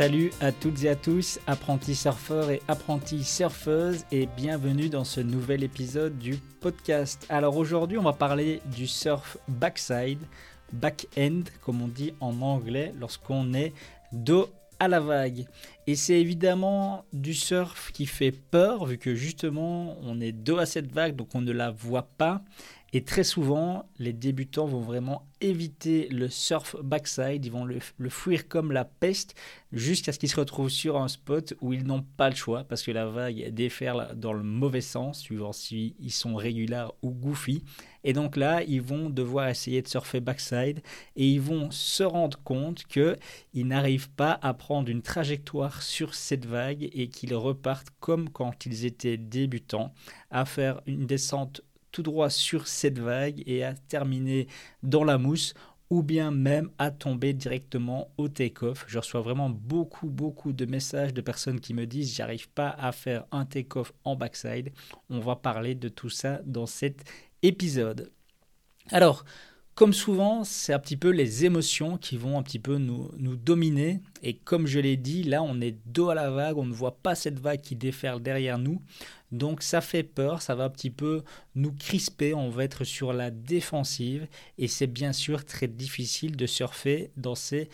Salut à toutes et à tous, apprentis surfeurs et apprentis surfeuses, et bienvenue dans ce nouvel épisode du podcast. Alors aujourd'hui, on va parler du surf backside, back-end, comme on dit en anglais, lorsqu'on est dos à la vague. Et c'est évidemment du surf qui fait peur, vu que justement, on est dos à cette vague, donc on ne la voit pas. Et très souvent, les débutants vont vraiment éviter le surf backside, ils vont le, fuir comme la peste jusqu'à ce qu'ils se retrouvent sur un spot où ils n'ont pas le choix parce que la vague déferle dans le mauvais sens, suivant si ils sont réguliers ou goofy. Et donc là, ils vont devoir essayer de surfer backside et ils vont se rendre compte qu'ils n'arrivent pas à prendre une trajectoire sur cette vague et qu'ils repartent comme quand ils étaient débutants à faire une descente tout droit sur cette vague et à terminer dans la mousse ou bien même à tomber directement au take-off. Je reçois vraiment beaucoup, beaucoup de messages de personnes qui me disent j'arrive pas à faire un take-off en backside. On va parler de tout ça dans cet épisode. Alors, comme souvent, c'est un petit peu les émotions qui vont un petit peu nous, nous dominer. Et comme je l'ai dit, là, on est dos à la vague, on ne voit pas cette vague qui déferle derrière nous. Donc ça fait peur, ça va un petit peu nous crisper, on va être sur la défensive. Et c'est bien sûr très difficile de surfer dans ces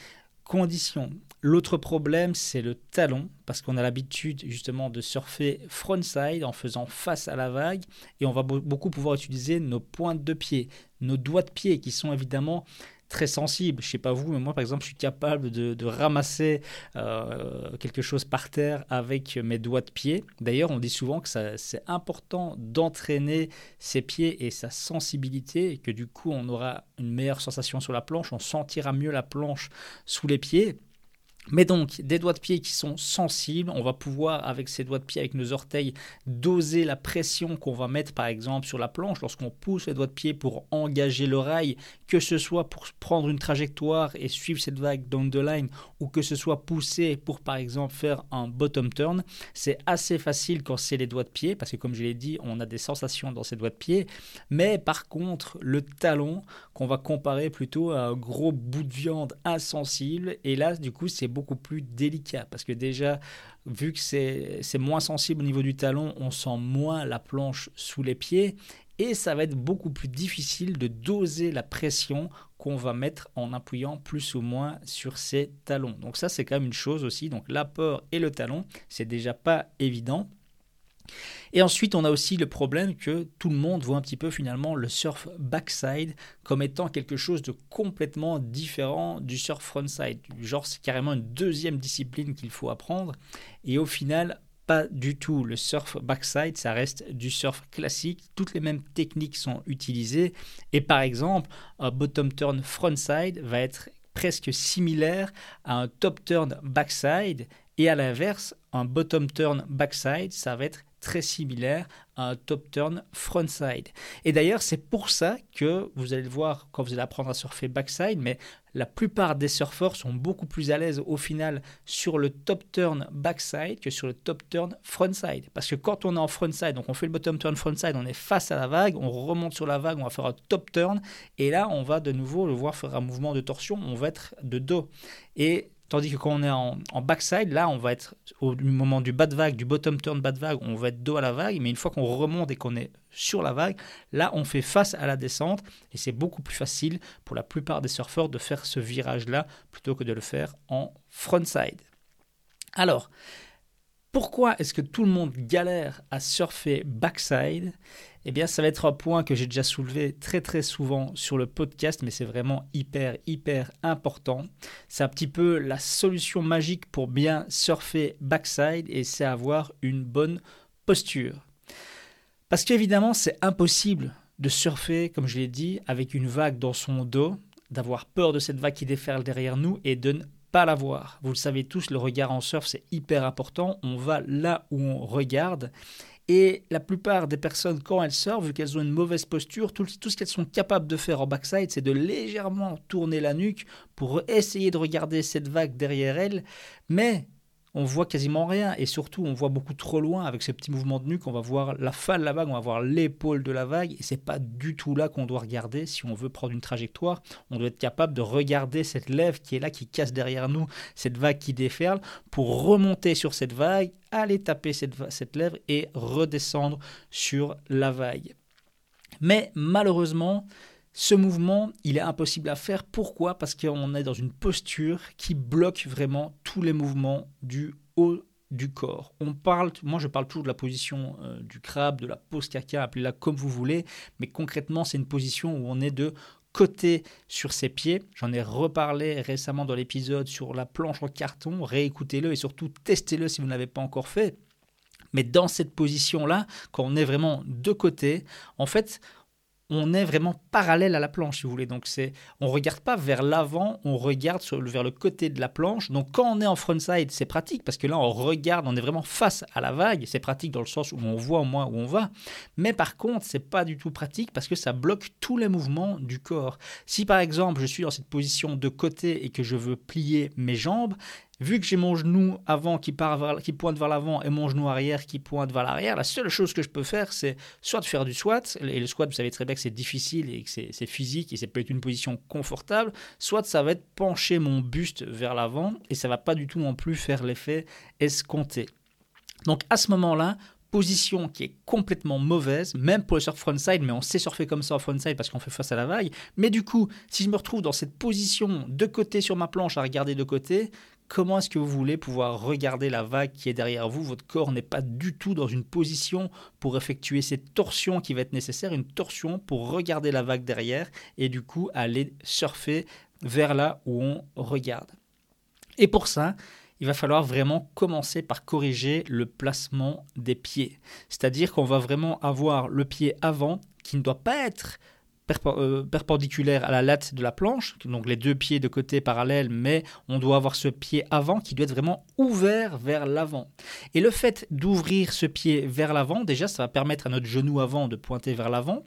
conditions. L'autre problème, c'est le talon, parce qu'on a l'habitude justement de surfer frontside en faisant face à la vague, et on va beaucoup pouvoir utiliser nos pointes de pied, nos doigts de pied, qui sont évidemment très sensible. Je sais pas vous, mais moi, par exemple, je suis capable de, ramasser euh, quelque chose par terre avec mes doigts de pied. D'ailleurs, on dit souvent que c'est important d'entraîner ses pieds et sa sensibilité, et que du coup, on aura une meilleure sensation sur la planche, on sentira mieux la planche sous les pieds. Mais donc, des doigts de pied qui sont sensibles, on va pouvoir, avec ces doigts de pied, avec nos orteils, doser la pression qu'on va mettre, par exemple, sur la planche lorsqu'on pousse les doigts de pied pour engager le rail, que ce soit pour prendre une trajectoire et suivre cette vague down the line, ou que ce soit pousser pour, par exemple, faire un bottom turn. C'est assez facile quand c'est les doigts de pied, parce que, comme je l'ai dit, on a des sensations dans ces doigts de pied. Mais par contre, le talon, qu'on va comparer plutôt à un gros bout de viande insensible, et là, du coup, c'est beaucoup plus délicat parce que déjà, vu que c'est moins sensible au niveau du talon, on sent moins la planche sous les pieds et ça va être beaucoup plus difficile de doser la pression qu'on va mettre en appuyant plus ou moins sur ses talons. Donc ça c'est quand même une chose aussi. Donc l'apport et le talon, c'est déjà pas évident. Et ensuite, on a aussi le problème que tout le monde voit un petit peu finalement le surf backside comme étant quelque chose de complètement différent du surf frontside. Genre, c'est carrément une deuxième discipline qu'il faut apprendre. Et au final, pas du tout. Le surf backside, ça reste du surf classique. Toutes les mêmes techniques sont utilisées. Et par exemple, un bottom turn frontside va être presque similaire à un top turn backside. Et à l'inverse, un bottom turn backside, ça va être très similaire à un top turn frontside. Et d'ailleurs, c'est pour ça que vous allez le voir quand vous allez apprendre à surfer backside, mais la plupart des surfeurs sont beaucoup plus à l'aise au final sur le top turn backside que sur le top turn frontside. Parce que quand on est en frontside, donc on fait le bottom turn frontside, on est face à la vague, on remonte sur la vague, on va faire un top turn, et là on va de nouveau le voir faire un mouvement de torsion, on va être de dos. Et Tandis que quand on est en, backside, là, on va être au moment du bas de vague, du bottom turn bas de vague, on va être dos à la vague. Mais une fois qu'on remonte et qu'on est sur la vague, là, on fait face à la descente. Et c'est beaucoup plus facile pour la plupart des surfeurs de faire ce virage-là plutôt que de le faire en frontside. Alors, pourquoi est-ce que tout le monde galère à surfer backside? Eh bien, ça va être un point que j'ai déjà soulevé très très souvent sur le podcast, mais c'est vraiment hyper hyper important. C'est un petit peu la solution magique pour bien surfer backside et c'est avoir une bonne posture. Parce qu'évidemment, c'est impossible de surfer, comme je l'ai dit, avec une vague dans son dos, d'avoir peur de cette vague qui déferle derrière nous et de ne la voir. Vous le savez tous, le regard en surf, c'est hyper important. On va là où on regarde. Et la plupart des personnes, quand elles surfent, vu qu'elles ont une mauvaise posture, tout, tout ce qu'elles sont capables de faire en backside, c'est de légèrement tourner la nuque pour essayer de regarder cette vague derrière elles. Mais on voit quasiment rien et surtout on voit beaucoup trop loin avec ce petit mouvement de nuque. On va voir la fin de la vague, on va voir l'épaule de la vague et c'est pas du tout là qu'on doit regarder si on veut prendre une trajectoire. On doit être capable de regarder cette lèvre qui est là, qui casse derrière nous, cette vague qui déferle pour remonter sur cette vague, aller taper cette, cette lèvre et redescendre sur la vague. Mais malheureusement, ce mouvement, il est impossible à faire. Pourquoi? Parce qu'on est dans une posture qui bloque vraiment tous les mouvements du haut du corps. On parle, moi je parle toujours de la position euh, du crabe, de la pose caca, appelez-la comme vous voulez, mais concrètement c'est une position où on est de côté sur ses pieds. J'en ai reparlé récemment dans l'épisode sur la planche en carton. Réécoutez-le et surtout testez-le si vous ne l'avez pas encore fait. Mais dans cette position-là, quand on est vraiment de côté, en fait, on est vraiment parallèle à la planche, si vous voulez. Donc, c'est, on regarde pas vers l'avant, on regarde vers le côté de la planche. Donc, quand on est en frontside, c'est pratique parce que là, on regarde, on est vraiment face à la vague. C'est pratique dans le sens où on voit au moins où on va. Mais par contre, c'est pas du tout pratique parce que ça bloque tous les mouvements du corps. Si par exemple, je suis dans cette position de côté et que je veux plier mes jambes, Vu que j'ai mon genou avant qui, pointe vers l'avant et mon genou arrière qui pointe vers l'arrière, la seule chose que je peux faire, c'est soit de faire du squat, et le squat, vous savez très bien que c'est difficile et que c'est physique et ça peut être une position confortable, soit ça va être pencher mon buste vers l'avant et ça va pas du tout non plus faire l'effet escompté. Donc à ce moment-là, position qui est complètement mauvaise, même pour le surf frontside, mais on sait surfer comme ça en frontside parce qu'on fait face à la vague. Mais du coup, si je me retrouve dans cette position de côté sur ma planche à regarder de côté, Comment est-ce que vous voulez pouvoir regarder la vague qui est derrière vous? Votre corps n'est pas du tout dans une position pour effectuer cette torsion qui va être nécessaire, une torsion pour regarder la vague derrière et du coup aller surfer vers là où on regarde. Et pour ça, il va falloir vraiment commencer par corriger le placement des pieds. C'est-à-dire qu'on va vraiment avoir le pied avant qui ne doit pas être euh, perpendiculaire à la latte de la planche, donc les deux pieds de côté parallèles, mais on doit avoir ce pied avant qui doit être vraiment ouvert vers l'avant. Et le fait d'ouvrir ce pied vers l'avant, déjà, ça va permettre à notre genou avant de pointer vers l'avant,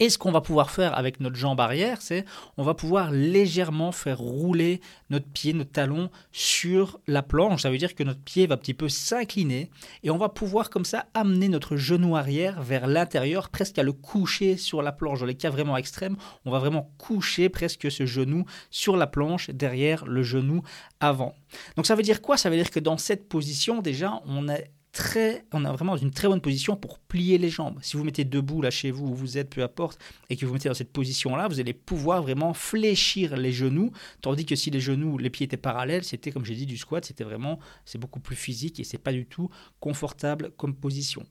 et ce qu'on va pouvoir faire avec notre jambe arrière, c'est on va pouvoir légèrement faire rouler notre pied, notre talon sur la planche. Ça veut dire que notre pied va un petit peu s'incliner et on va pouvoir comme ça amener notre genou arrière vers l'intérieur, presque à le coucher sur la planche. Dans les cas vraiment extrêmes, on va vraiment coucher presque ce genou sur la planche derrière le genou avant. Donc ça veut dire quoi? Ça veut dire que dans cette position, déjà, on est on a vraiment une très bonne position pour plier les jambes. Si vous mettez debout là chez vous où vous êtes, peu importe, et que vous mettez dans cette position-là, vous allez pouvoir vraiment fléchir les genoux, tandis que si les genoux, les pieds étaient parallèles, c'était comme j'ai dit du squat, c'était vraiment, c'est beaucoup plus physique et c'est pas du tout confortable comme position.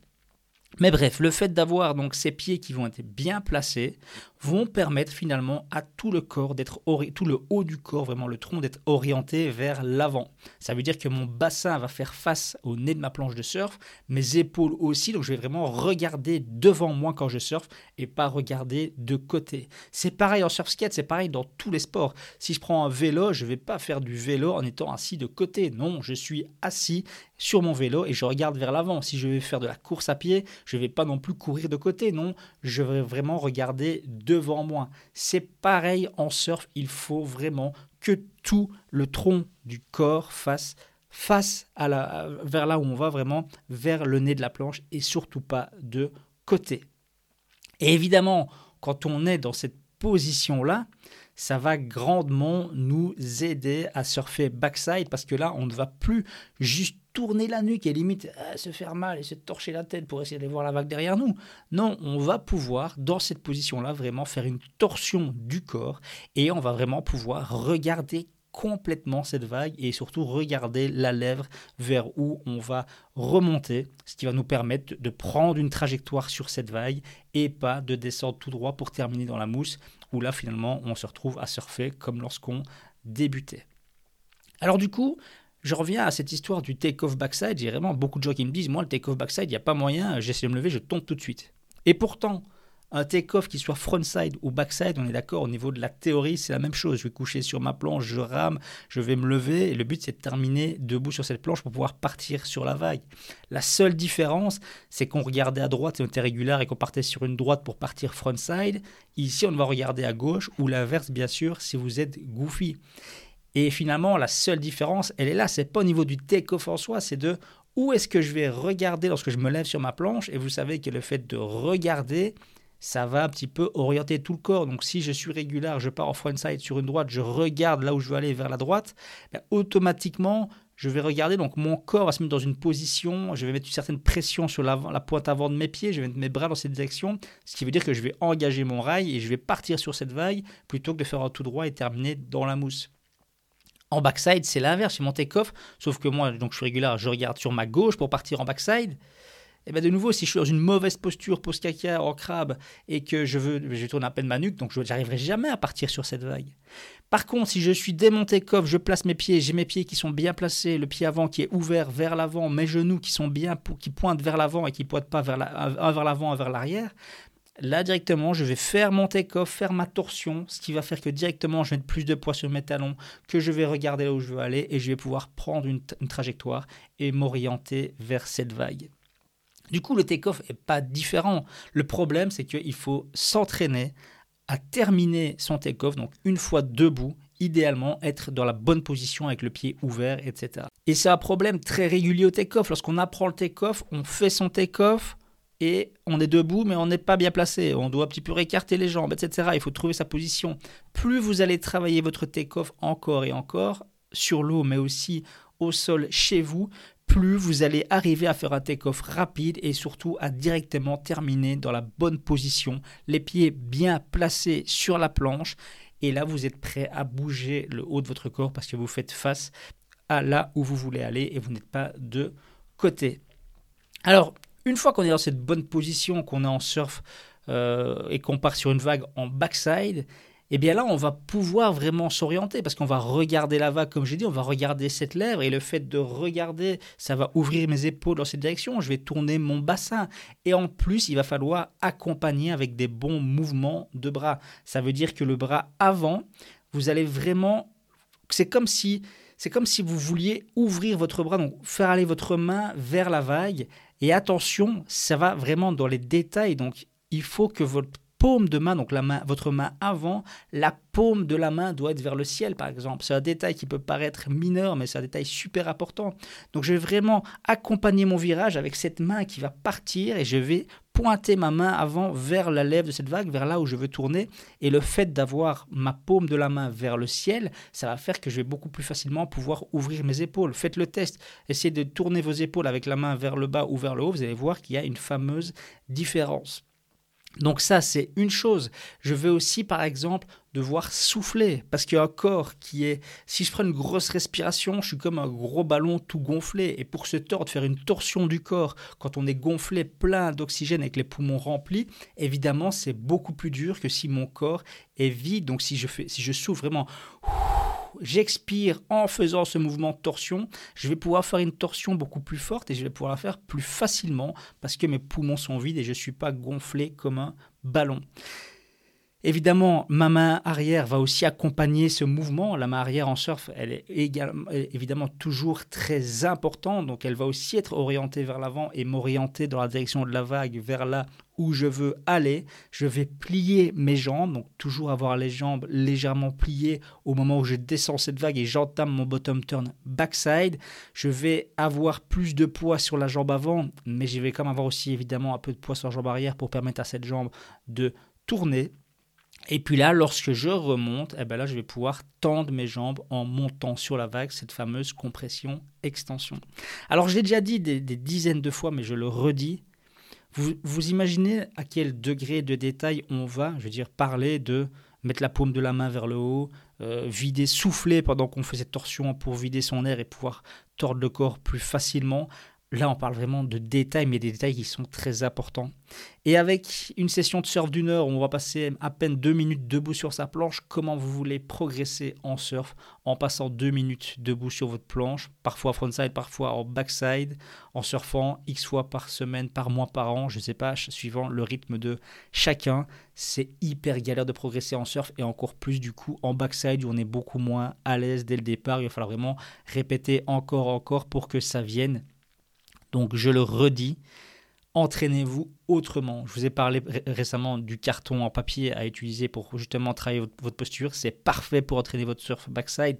Mais bref, le fait d'avoir donc ces pieds qui vont être bien placés vont permettre finalement à tout le corps d'être tout le haut du corps, vraiment le tronc d'être orienté vers l'avant. Ça veut dire que mon bassin va faire face au nez de ma planche de surf, mes épaules aussi, donc je vais vraiment regarder devant moi quand je surfe et pas regarder de côté. C'est pareil en surf skate, c'est pareil dans tous les sports. Si je prends un vélo, je vais pas faire du vélo en étant assis de côté. Non, je suis assis sur mon vélo et je regarde vers l'avant. Si je vais faire de la course à pied, je ne vais pas non plus courir de côté. Non, je vais vraiment regarder devant moi. C'est pareil en surf, il faut vraiment que tout le tronc du corps fasse face à la, vers là où on va vraiment, vers le nez de la planche et surtout pas de côté. Et évidemment, quand on est dans cette position-là, ça va grandement nous aider à surfer backside parce que là, on ne va plus juste tourner la nuque et limite euh, se faire mal et se torcher la tête pour essayer de voir la vague derrière nous. Non, on va pouvoir, dans cette position-là, vraiment faire une torsion du corps et on va vraiment pouvoir regarder complètement cette vague et surtout regarder la lèvre vers où on va remonter, ce qui va nous permettre de prendre une trajectoire sur cette vague et pas de descendre tout droit pour terminer dans la mousse où là finalement on se retrouve à surfer comme lorsqu'on débutait. Alors du coup, je reviens à cette histoire du take-off backside. J'ai vraiment beaucoup de gens qui me disent, moi le take-off backside, il n'y a pas moyen, j'essaie de me lever, je tombe tout de suite. Et pourtant, un take-off qui soit frontside ou backside, on est d'accord, au niveau de la théorie, c'est la même chose. Je vais coucher sur ma planche, je rame, je vais me lever, et le but c'est de terminer debout sur cette planche pour pouvoir partir sur la vague. La seule différence, c'est qu'on regardait à droite et on était régulier et qu'on partait sur une droite pour partir frontside. Ici, on va regarder à gauche ou l'inverse, bien sûr, si vous êtes goofy. Et finalement, la seule différence, elle est là, c'est pas au niveau du take-off en soi, c'est de où est-ce que je vais regarder lorsque je me lève sur ma planche. Et vous savez que le fait de regarder, ça va un petit peu orienter tout le corps. Donc si je suis régulier, je pars en frontside sur une droite, je regarde là où je veux aller vers la droite, ben, automatiquement, je vais regarder, donc mon corps va se mettre dans une position, je vais mettre une certaine pression sur la, la pointe avant de mes pieds, je vais mettre mes bras dans cette direction, ce qui veut dire que je vais engager mon rail et je vais partir sur cette vague plutôt que de faire un tout droit et terminer dans la mousse. En backside, c'est l'inverse, c'est mon take-off, sauf que moi, donc je suis régulier, je regarde sur ma gauche pour partir en backside. Et bien de nouveau, si je suis dans une mauvaise posture, pose caca en crabe, et que je veux, je tourne à peine ma nuque, donc je n'arriverai jamais à partir sur cette vague. Par contre, si je suis démonté coffre, je place mes pieds, j'ai mes pieds qui sont bien placés, le pied avant qui est ouvert vers l'avant, mes genoux qui sont bien, qui pointent vers l'avant et qui pointent pas vers un vers l'avant, un vers l'arrière, Là, directement, je vais faire mon take-off, faire ma torsion, ce qui va faire que directement, je vais mettre plus de poids sur mes talons, que je vais regarder là où je veux aller et je vais pouvoir prendre une trajectoire et m'orienter vers cette vague. Du coup, le take-off n'est pas différent. Le problème, c'est qu'il faut s'entraîner à terminer son take-off, donc une fois debout, idéalement être dans la bonne position avec le pied ouvert, etc. Et c'est un problème très régulier au take-off. Lorsqu'on apprend le take-off, on fait son take-off et on est debout, mais on n'est pas bien placé. On doit un petit peu écarter les jambes, etc. Il faut trouver sa position. Plus vous allez travailler votre take-off encore et encore, sur l'eau, mais aussi au sol chez vous, plus vous allez arriver à faire un take-off rapide et surtout à directement terminer dans la bonne position, les pieds bien placés sur la planche. Et là, vous êtes prêt à bouger le haut de votre corps parce que vous faites face à là où vous voulez aller et vous n'êtes pas de côté. Alors, une fois qu'on est dans cette bonne position, qu'on est en surf euh, et qu'on part sur une vague en backside, et bien là, on va pouvoir vraiment s'orienter parce qu'on va regarder la vague, comme j'ai dit, on va regarder cette lèvre et le fait de regarder, ça va ouvrir mes épaules dans cette direction, je vais tourner mon bassin et en plus, il va falloir accompagner avec des bons mouvements de bras. Ça veut dire que le bras avant, vous allez vraiment, c'est comme si c'est comme si vous vouliez ouvrir votre bras, donc faire aller votre main vers la vague. Et attention, ça va vraiment dans les détails. Donc, il faut que votre paume de main, donc la main, votre main avant, la paume de la main doit être vers le ciel, par exemple. C'est un détail qui peut paraître mineur, mais c'est un détail super important. Donc je vais vraiment accompagner mon virage avec cette main qui va partir et je vais pointer ma main avant vers la lèvre de cette vague, vers là où je veux tourner. Et le fait d'avoir ma paume de la main vers le ciel, ça va faire que je vais beaucoup plus facilement pouvoir ouvrir mes épaules. Faites le test. Essayez de tourner vos épaules avec la main vers le bas ou vers le haut. Vous allez voir qu'il y a une fameuse différence. Donc ça, c'est une chose. Je vais aussi, par exemple, devoir souffler, parce qu'il y a un corps qui est... Si je prends une grosse respiration, je suis comme un gros ballon tout gonflé. Et pour se tordre, faire une torsion du corps, quand on est gonflé plein d'oxygène avec les poumons remplis, évidemment, c'est beaucoup plus dur que si mon corps est vide. Donc si je, fais, si je souffle vraiment j'expire en faisant ce mouvement de torsion, je vais pouvoir faire une torsion beaucoup plus forte et je vais pouvoir la faire plus facilement parce que mes poumons sont vides et je ne suis pas gonflé comme un ballon. Évidemment, ma main arrière va aussi accompagner ce mouvement. La main arrière en surf, elle est évidemment toujours très importante, donc elle va aussi être orientée vers l'avant et m'orienter dans la direction de la vague vers là où je veux aller. Je vais plier mes jambes, donc toujours avoir les jambes légèrement pliées au moment où je descends cette vague et j'entame mon bottom turn backside. Je vais avoir plus de poids sur la jambe avant, mais je vais quand même avoir aussi évidemment un peu de poids sur la jambe arrière pour permettre à cette jambe de tourner. Et puis là, lorsque je remonte, eh ben là, je vais pouvoir tendre mes jambes en montant sur la vague, cette fameuse compression-extension. Alors, j'ai déjà dit des, dizaines de fois, mais je le redis. Vous, imaginez à quel degré de détail on va, je veux dire, parler de mettre la paume de la main vers le haut, euh, vider, souffler pendant qu'on fait cette torsion pour vider son air et pouvoir tordre le corps plus facilement. Là, on parle vraiment de détails, mais des détails qui sont très importants. Et avec une session de surf d'une heure, on va passer à peine deux minutes debout sur sa planche, comment vous voulez progresser en surf en passant deux minutes debout sur votre planche, parfois frontside, parfois en backside, en surfant X fois par semaine, par mois, par an, je ne sais pas, suivant le rythme de chacun. C'est hyper galère de progresser en surf et encore plus du coup en backside où on est beaucoup moins à l'aise dès le départ. Il va falloir vraiment répéter encore, encore pour que ça vienne donc je le redis, entraînez-vous autrement. Je vous ai parlé récemment du carton en papier à utiliser pour justement travailler votre, posture. C'est parfait pour entraîner votre surf backside.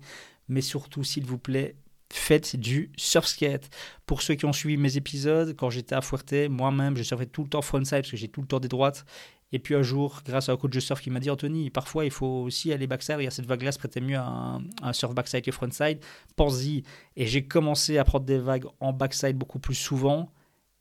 Mais surtout, s'il vous plaît, faites du surf skate. Pour ceux qui ont suivi mes épisodes, quand j'étais à Fuerte, moi-même, je surfais tout le temps frontside parce que j'ai tout le temps des droites. Et puis un jour, grâce à un coach de surf qui m'a dit Anthony, parfois il faut aussi aller backside. Regarde, cette vague-là se prêtait mieux à un, surf backside que frontside. Pense-y. Et j'ai commencé à prendre des vagues en backside beaucoup plus souvent.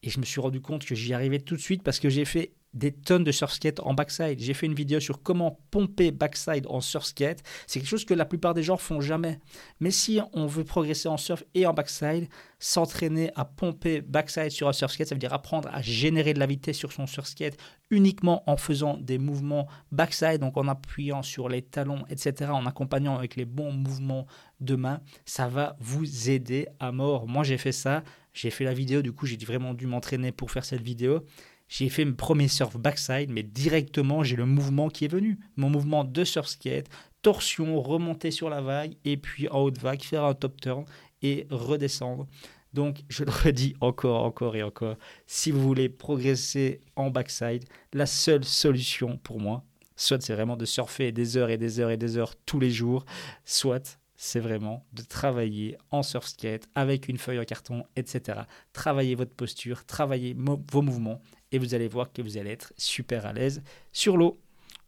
Et je me suis rendu compte que j'y arrivais tout de suite parce que j'ai fait des tonnes de surf skate en backside. J'ai fait une vidéo sur comment pomper backside en surf skate. C'est quelque chose que la plupart des gens font jamais. Mais si on veut progresser en surf et en backside, s'entraîner à pomper backside sur un surf skate, ça veut dire apprendre à générer de la vitesse sur son surf skate uniquement en faisant des mouvements backside, donc en appuyant sur les talons, etc., en accompagnant avec les bons mouvements de main. Ça va vous aider à mort. Moi, j'ai fait ça. J'ai fait la vidéo, du coup, j'ai vraiment dû m'entraîner pour faire cette vidéo j'ai fait mon premier surf backside, mais directement, j'ai le mouvement qui est venu. Mon mouvement de surf skate, torsion, remonter sur la vague, et puis en haute vague, faire un top turn et redescendre. Donc, je le redis encore, encore et encore, si vous voulez progresser en backside, la seule solution pour moi, soit c'est vraiment de surfer des heures et des heures et des heures tous les jours, soit c'est vraiment de travailler en surf skate avec une feuille en carton, etc. Travailler votre posture, travailler vos mouvements et vous allez voir que vous allez être super à l'aise sur l'eau.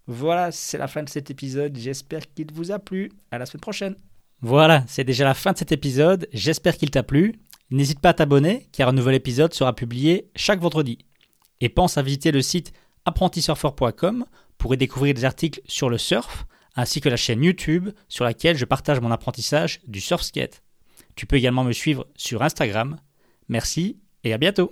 Voilà, c'est la fin de cet épisode. J'espère qu'il vous a plu. À la semaine prochaine. Voilà, c'est déjà la fin de cet épisode. J'espère qu'il t'a plu. N'hésite pas à t'abonner car un nouvel épisode sera publié chaque vendredi. Et pense à visiter le site apprentisurfer.com pour y découvrir des articles sur le surf ainsi que la chaîne YouTube sur laquelle je partage mon apprentissage du surf skate. Tu peux également me suivre sur Instagram. Merci et à bientôt